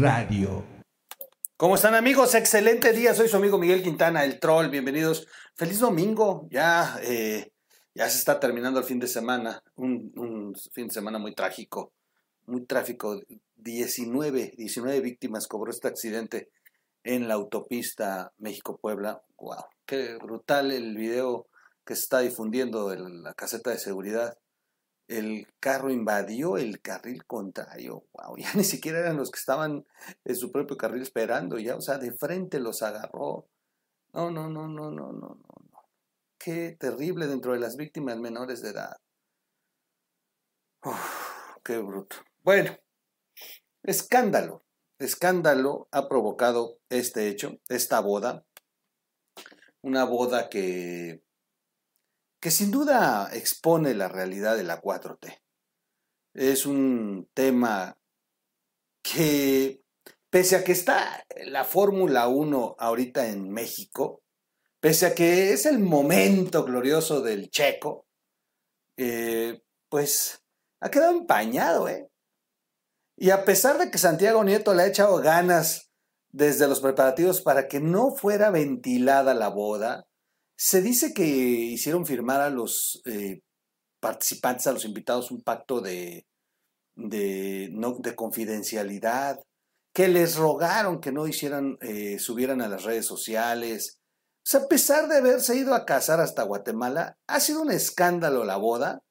Radio. ¿Cómo están amigos? Excelente día, soy su amigo Miguel Quintana, el troll, bienvenidos. Feliz domingo, ya, eh, ya se está terminando el fin de semana, un, un fin de semana muy trágico, muy trágico. 19, 19 víctimas cobró este accidente en la autopista México-Puebla. ¡Wow! Qué brutal el video que se está difundiendo en la caseta de seguridad. El carro invadió el carril contrario. ¡Wow! Ya ni siquiera eran los que estaban en su propio carril esperando, ya, o sea, de frente los agarró. No, no, no, no, no, no, no. Qué terrible dentro de las víctimas menores de edad. Qué bruto. Bueno, escándalo escándalo ha provocado este hecho, esta boda, una boda que, que sin duda expone la realidad de la 4T. Es un tema que, pese a que está la Fórmula 1 ahorita en México, pese a que es el momento glorioso del checo, eh, pues ha quedado empañado, ¿eh? Y a pesar de que Santiago Nieto le ha echado ganas desde los preparativos para que no fuera ventilada la boda, se dice que hicieron firmar a los eh, participantes, a los invitados, un pacto de, de, no, de confidencialidad, que les rogaron que no hicieran, eh, subieran a las redes sociales. O sea, a pesar de haberse ido a casar hasta Guatemala, ha sido un escándalo la boda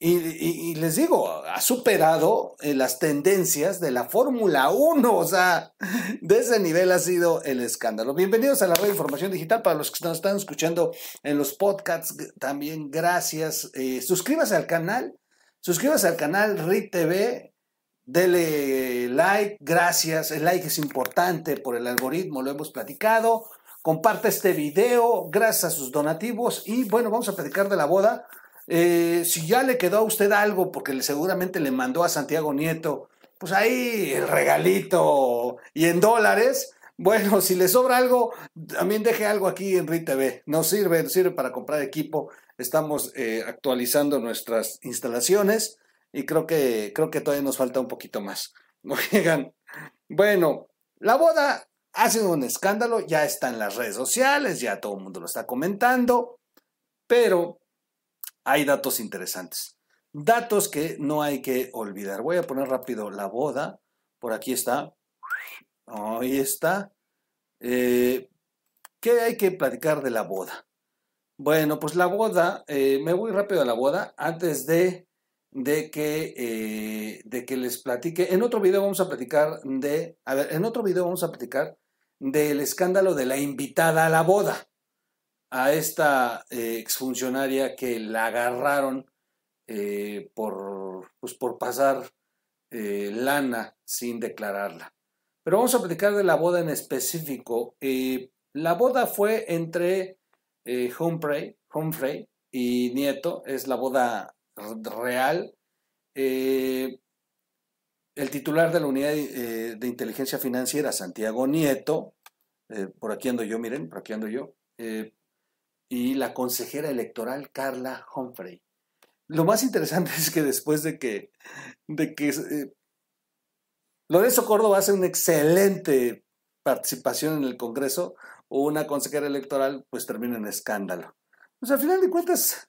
y, les digo, ha superado eh, las tendencias de la Fórmula 1, o sea, de ese nivel ha sido el escándalo. Bienvenidos a la red de información digital para los que nos están escuchando en los podcasts, también gracias. Eh, suscríbase al canal, suscríbase al canal RIT TV, dele like, gracias, el like es importante por el algoritmo, lo hemos platicado. Comparte este video, gracias a sus donativos y bueno, vamos a platicar de la boda eh, si ya le quedó a usted algo, porque seguramente le mandó a Santiago Nieto, pues ahí el regalito y en dólares. Bueno, si le sobra algo, también deje algo aquí en RITV. Nos sirve, nos sirve para comprar equipo. Estamos eh, actualizando nuestras instalaciones y creo que, creo que todavía nos falta un poquito más. Oigan, bueno, la boda ha sido un escándalo, ya está en las redes sociales, ya todo el mundo lo está comentando, pero hay datos interesantes. Datos que no hay que olvidar. Voy a poner rápido la boda. Por aquí está. Ahí está. Eh, ¿Qué hay que platicar de la boda? Bueno, pues la boda, eh, me voy rápido a la boda antes de, de, que, eh, de que les platique. En otro video vamos a platicar de, a ver, en otro video vamos a platicar del escándalo de la invitada a la boda a esta eh, exfuncionaria que la agarraron eh, por, pues, por pasar eh, lana sin declararla. Pero vamos a platicar de la boda en específico. la boda fue entre Humphrey, Humphrey y Nieto, es la boda real. el titular de la unidad de inteligencia financiera, Santiago Nieto, por aquí ando yo, miren, por aquí ando yo, y la consejera electoral Carla Humphrey. Lo más interesante es que después de que, de que eh, Lorenzo Córdoba hace una excelente participación en el Congreso, una consejera electoral, pues termina en escándalo. Pues al final de cuentas,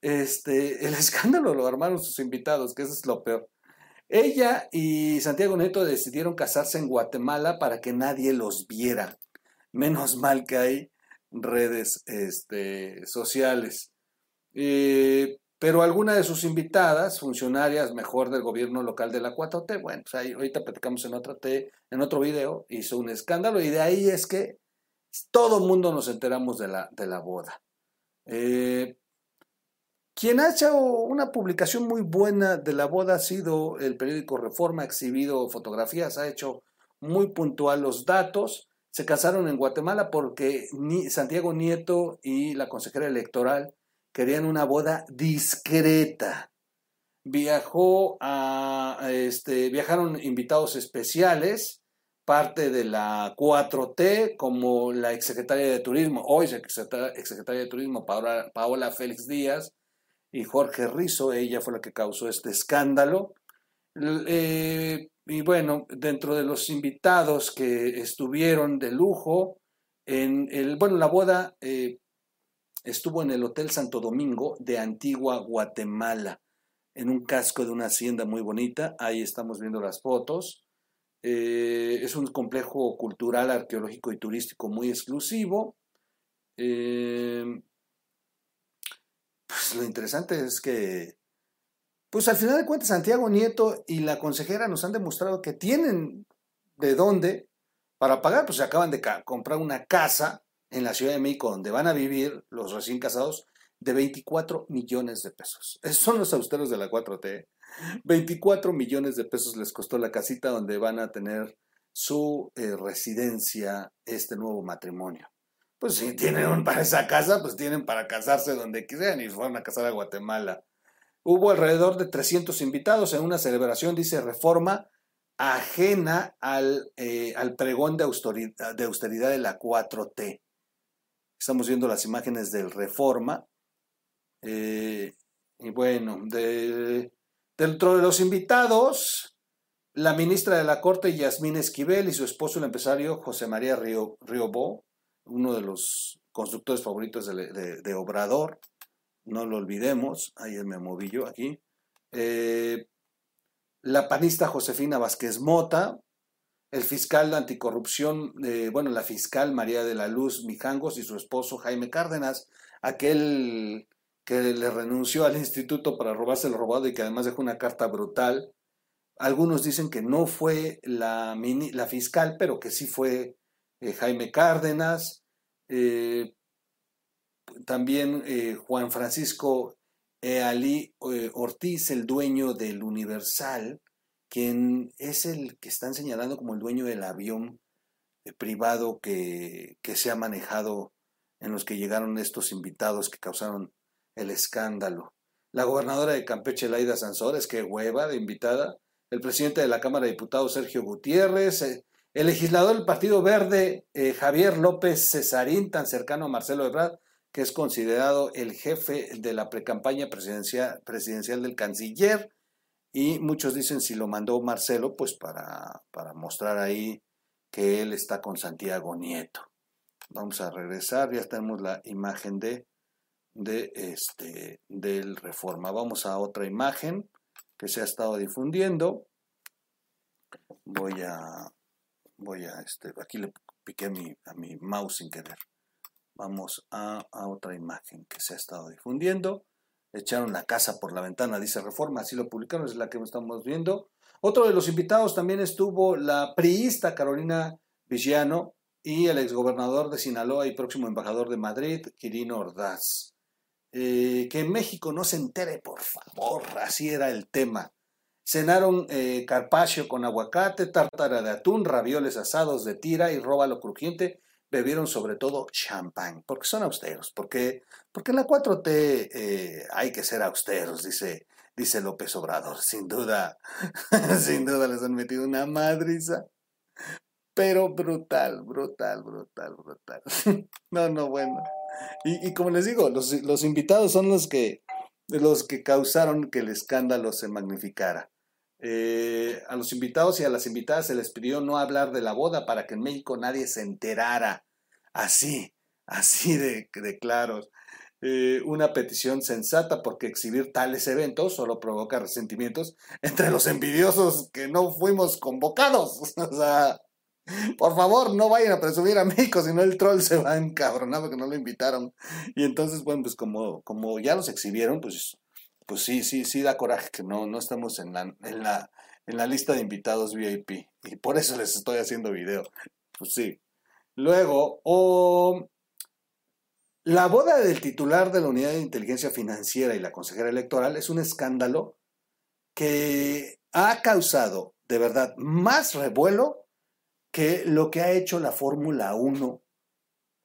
este, el escándalo lo armaron sus invitados, que eso es lo peor. Ella y Santiago Neto decidieron casarse en Guatemala para que nadie los viera. Menos mal que hay redes este, sociales. Eh, pero alguna de sus invitadas, funcionarias mejor del gobierno local de la 4T, bueno, pues ahí, ahorita platicamos en, otra T, en otro video, hizo un escándalo y de ahí es que todo mundo nos enteramos de la, de la boda. Eh, quien ha hecho una publicación muy buena de la boda ha sido el periódico Reforma, ha exhibido fotografías, ha hecho muy puntual los datos se casaron en Guatemala porque Santiago Nieto y la consejera electoral querían una boda discreta. Viajó a, este, viajaron invitados especiales, parte de la 4T, como la exsecretaria de Turismo, hoy exsecretaria de Turismo, Paola, Paola Félix Díaz, y Jorge Rizo, ella fue la que causó este escándalo. Eh, y bueno, dentro de los invitados que estuvieron de lujo, en el, bueno, la boda eh, estuvo en el Hotel Santo Domingo de Antigua, Guatemala, en un casco de una hacienda muy bonita. Ahí estamos viendo las fotos. Eh, es un complejo cultural, arqueológico y turístico muy exclusivo. Eh, pues lo interesante es que, pues al final de cuentas, Santiago Nieto y la consejera nos han demostrado que tienen de dónde para pagar, pues se acaban de comprar una casa en la Ciudad de México donde van a vivir los recién casados de 24 millones de pesos. Esos son los austeros de la 4T. 24 millones de pesos les costó la casita donde van a tener su eh, residencia este nuevo matrimonio. Pues si tienen para esa casa, pues tienen para casarse donde quieran y fueron a casar a Guatemala. Hubo alrededor de 300 invitados en una celebración, dice Reforma, ajena al, eh, al pregón de austeridad, de de la 4T. Estamos viendo las imágenes del Reforma. Eh, y bueno, de, dentro de los invitados, la ministra de la Corte, Yasmín Esquivel, y su esposo, el empresario José María Río, Riobó, uno de los constructores favoritos de, Obrador, no lo olvidemos, ahí me moví yo aquí. Eh, la panista Josefina Vázquez Mota, el fiscal de anticorrupción, eh, bueno, la fiscal María de la Luz Mijangos y su esposo Jaime Cárdenas, aquel que le renunció al instituto para robarse el robado y que además dejó una carta brutal. Algunos dicen que no fue la, la fiscal, pero que sí fue eh, Jaime Cárdenas. También Juan Francisco Ali Ortiz, el dueño del Universal, quien es el que están señalando como el dueño del avión eh, privado que, se ha manejado en los que llegaron estos invitados que causaron el escándalo. La gobernadora de Campeche, Laida Sansores, que hueva de invitada. El presidente de la Cámara de Diputados, Sergio Gutiérrez. Eh, el legislador del Partido Verde, eh, Javier López Cesarín, tan cercano a Marcelo Ebrard, que es considerado el jefe de la precampaña presidencial, presidencial del canciller. Y muchos dicen si lo mandó Marcelo, pues para, para mostrar ahí que él está con Santiago Nieto. Vamos a regresar, ya tenemos la imagen de, de este, del Reforma. Vamos a otra imagen que se ha estado difundiendo. Voy a, voy a, este, aquí le piqué a mi, a mi mouse sin querer. Vamos a, otra imagen que se ha estado difundiendo echaron la casa por la ventana, dice Reforma, así lo publicaron, es la que estamos viendo. Otro de los invitados también estuvo la priista Carolina Villano y el exgobernador de Sinaloa y próximo embajador de Madrid, Quirino Ordaz. Eh, que México no se entere, por favor, así era el tema. Cenaron eh, carpaccio con aguacate, tártara de atún, ravioles asados de tira y róbalo crujiente bebieron sobre todo champán, porque son austeros, porque, porque en la 4T eh, hay que ser austeros, dice, dice López Obrador. Sin duda, sin duda les han metido una madriza, pero brutal, brutal, brutal, brutal. no, no, bueno. Y, como les digo, los, los invitados son los que, los que causaron que el escándalo se magnificara. Eh, a los invitados y a las invitadas se les pidió no hablar de la boda para que en México nadie se enterara. Así, así de, claros. Eh, una petición sensata porque exhibir tales eventos solo provoca resentimientos entre los envidiosos que no fuimos convocados. o sea, por favor, no vayan a presumir a México, si no el troll se va encabronado que no lo invitaron. Y entonces, bueno, pues como, como ya los exhibieron, pues pues sí, sí, sí da coraje que no, no estamos en la, en, la, en la lista de invitados VIP. Y por eso les estoy haciendo video. Pues sí. Luego, la boda del titular de la Unidad de Inteligencia Financiera y la consejera electoral es un escándalo que ha causado de verdad más revuelo que lo que ha hecho la Fórmula 1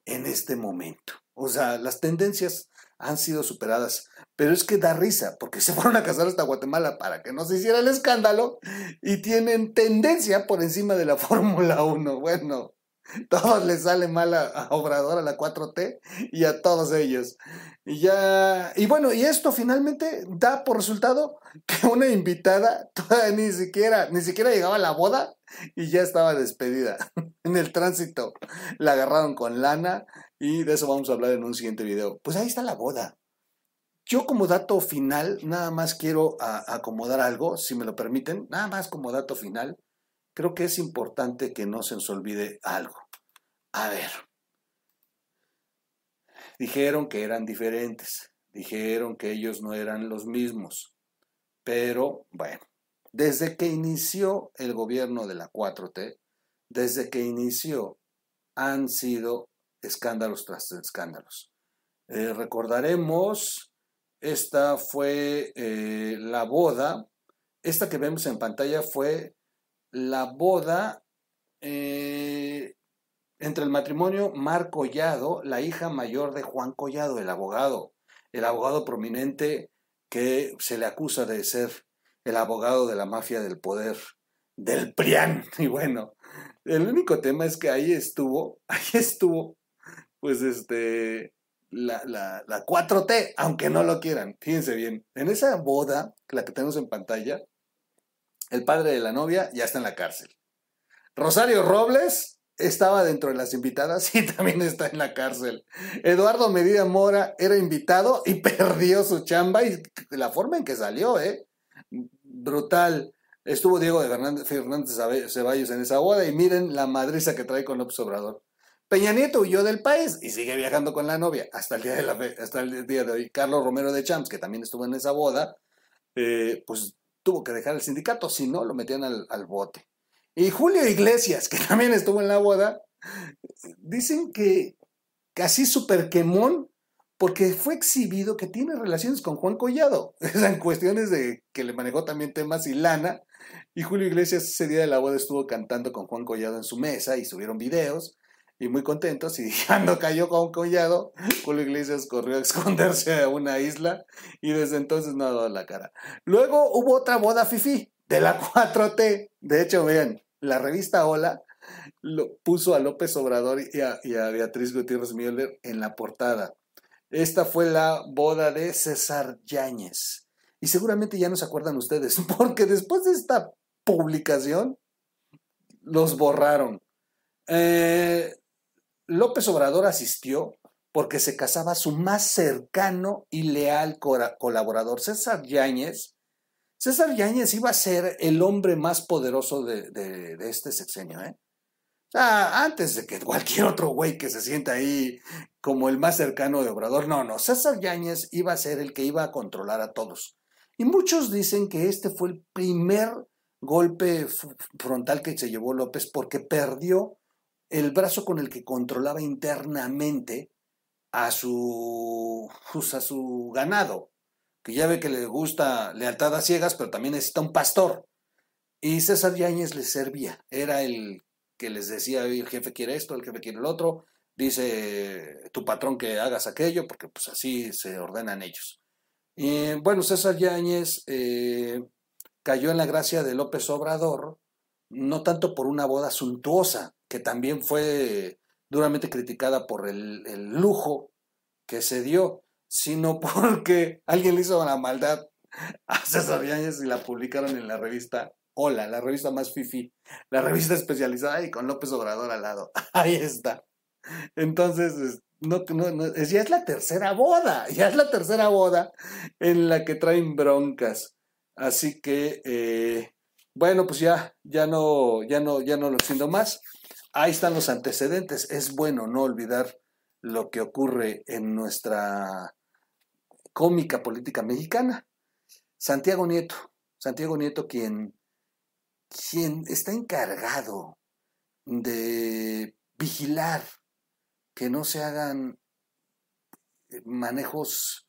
en este momento. O sea, las tendencias han sido superadas. Pero es que da risa, porque se fueron a casar hasta Guatemala para que no se hiciera el escándalo y tienen tendencia por encima de la Fórmula 1. Bueno, Todos les sale mal a, Obrador, a la 4T y a todos ellos. Y ya, y bueno, y esto finalmente da por resultado que una invitada todavía ni siquiera, ni siquiera llegaba a la boda y ya estaba despedida. En el tránsito la agarraron con lana y de eso vamos a hablar en un siguiente video. Pues ahí está la boda. Yo como dato final, nada más quiero acomodar algo, si me lo permiten, nada más como dato final creo que es importante que no se nos olvide algo. A ver, dijeron que eran diferentes, dijeron que ellos no eran los mismos, pero bueno, desde que inició el gobierno de la 4T, desde que inició, han sido escándalos tras escándalos. Eh, recordaremos, esta fue eh, la boda, esta que vemos en pantalla fue la boda eh, entre el matrimonio Mar Collado, la hija mayor de Juan Collado, el abogado, el abogado prominente que se le acusa de ser el abogado de la mafia del poder, del PRIAN. Y bueno, el único tema es que ahí estuvo, ahí estuvo, pues este, la, la, la 4T, aunque no lo quieran. Fíjense bien, en esa boda, la que tenemos en pantalla, el padre de la novia ya está en la cárcel. Rosario Robles estaba dentro de las invitadas y también está en la cárcel. Eduardo Medina Mora era invitado y perdió su chamba y la forma en que salió, ¿eh? Brutal. Estuvo Diego de Fernández, Fernández Ceballos en esa boda y miren la madriza que trae con López Obrador. Peña Nieto huyó del país y sigue viajando con la novia hasta el día de, la hasta el día de hoy. Carlos Romero de Champs, que también estuvo en esa boda, eh, pues tuvo que dejar el sindicato, si no, lo metían al, bote. Y Julio Iglesias, que también estuvo en la boda, dicen que casi super quemón porque fue exhibido que tiene relaciones con Juan Collado. En cuestiones de que le manejó también temas y lana. Y Julio Iglesias ese día de la boda estuvo cantando con Juan Collado en su mesa y subieron videos y muy contentos. Y cuando cayó con collado, Julio Iglesias corrió a esconderse a una isla y desde entonces no ha dado la cara. Luego hubo otra boda fifi de la 4T. De hecho, vean, la revista Hola lo puso a López Obrador y a, y a Beatriz Gutiérrez Müller en la portada. Esta fue la boda de César Yáñez. Y seguramente ya no se acuerdan ustedes, porque después de esta publicación, los borraron. Eh, López Obrador asistió porque se casaba su más cercano y leal colaborador, César Yáñez. César Yáñez iba a ser el hombre más poderoso de, este sexenio, ¿eh? Antes de que cualquier otro güey que se sienta ahí como el más cercano de Obrador, no, no, César Yáñez iba a ser el que iba a controlar a todos. Y muchos dicen que este fue el primer golpe frontal que se llevó López porque perdió el brazo con el que controlaba internamente a su, pues, a su ganado, que ya ve que le gusta lealtad a ciegas, pero también necesita un pastor. Y César Yáñez les servía, era el que les decía, el jefe quiere esto, el jefe quiere el otro, dice tu patrón que hagas aquello, porque pues así se ordenan ellos. Y bueno, César Yáñez eh, cayó en la gracia de López Obrador, no tanto por una boda suntuosa, que también fue duramente criticada por el, lujo que se dio, sino porque alguien le hizo la maldad a César Yáñez y la publicaron en la revista Hola, la revista más fifi, la revista especializada y con López Obrador al lado. Ahí está. Entonces, no, no, ya es la tercera boda, ya es la tercera boda en la que traen broncas. Así que, eh, bueno, pues ya, ya no, ya no, ya no lo siento más ahí están los antecedentes. Es bueno no olvidar lo que ocurre en nuestra cómica política mexicana. Santiago Nieto, Santiago Nieto quien, quien está encargado de vigilar que no se hagan manejos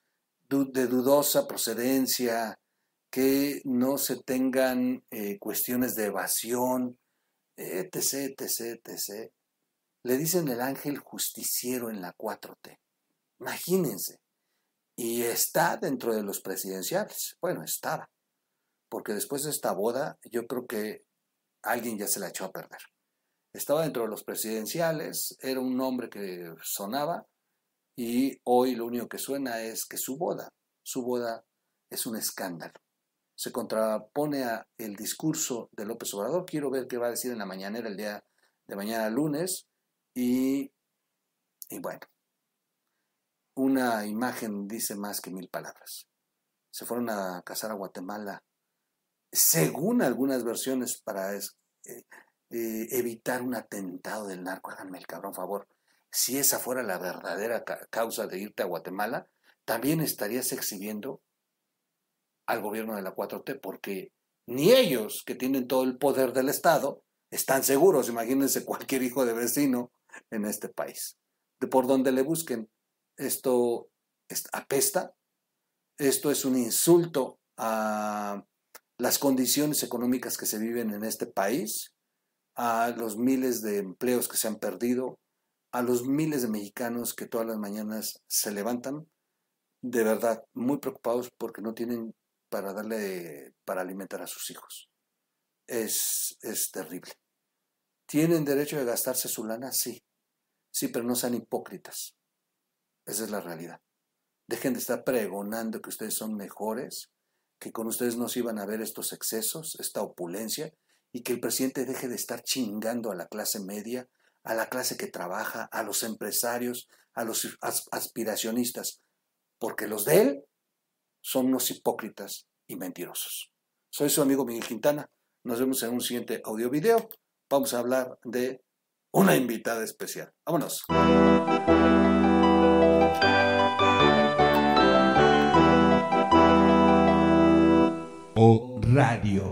de dudosa procedencia, que no se tengan eh, cuestiones de evasión, etc, etc, etc. Le dicen el ángel justiciero en la 4T. Imagínense. Y está dentro de los presidenciales. Bueno, estaba. Porque después de esta boda, yo creo que alguien ya se la echó a perder. estaba dentro de los presidenciales, era un nombre que sonaba y hoy lo único que suena es que su boda, su boda es un escándalo. Se contrapone a el discurso de López Obrador. Quiero ver qué va a decir en la mañanera el día de mañana lunes. Y, y bueno, una imagen dice más que mil palabras. Se fueron a casar a Guatemala, según algunas versiones, para eh, eh, evitar un atentado del narco. Háganme el cabrón favor. Si esa fuera la verdadera causa de irte a Guatemala, también estarías exhibiendo al gobierno de la 4T, porque ni ellos, que tienen todo el poder del Estado, están seguros. Imagínense cualquier hijo de vecino en este país. De por donde le busquen, esto apesta, esto es un insulto a las condiciones económicas que se viven en este país, a los miles de empleos que se han perdido, a los miles de mexicanos que todas las mañanas se levantan, de verdad, muy preocupados porque no tienen para darle, para alimentar a sus hijos. Es, es terrible. ¿Tienen derecho de gastarse su lana? Sí. Sí, pero no sean hipócritas. Esa es la realidad. Dejen de estar pregonando que ustedes son mejores, que con ustedes no se iban a ver estos excesos, esta opulencia, y que el presidente deje de estar chingando a la clase media, a la clase que trabaja, a los empresarios, a los aspiracionistas, porque los de él son unos hipócritas y mentirosos. Soy su amigo Miguel Quintana. Nos vemos en un siguiente audio video. Vamos a hablar de una invitada especial. Vámonos. O Radio.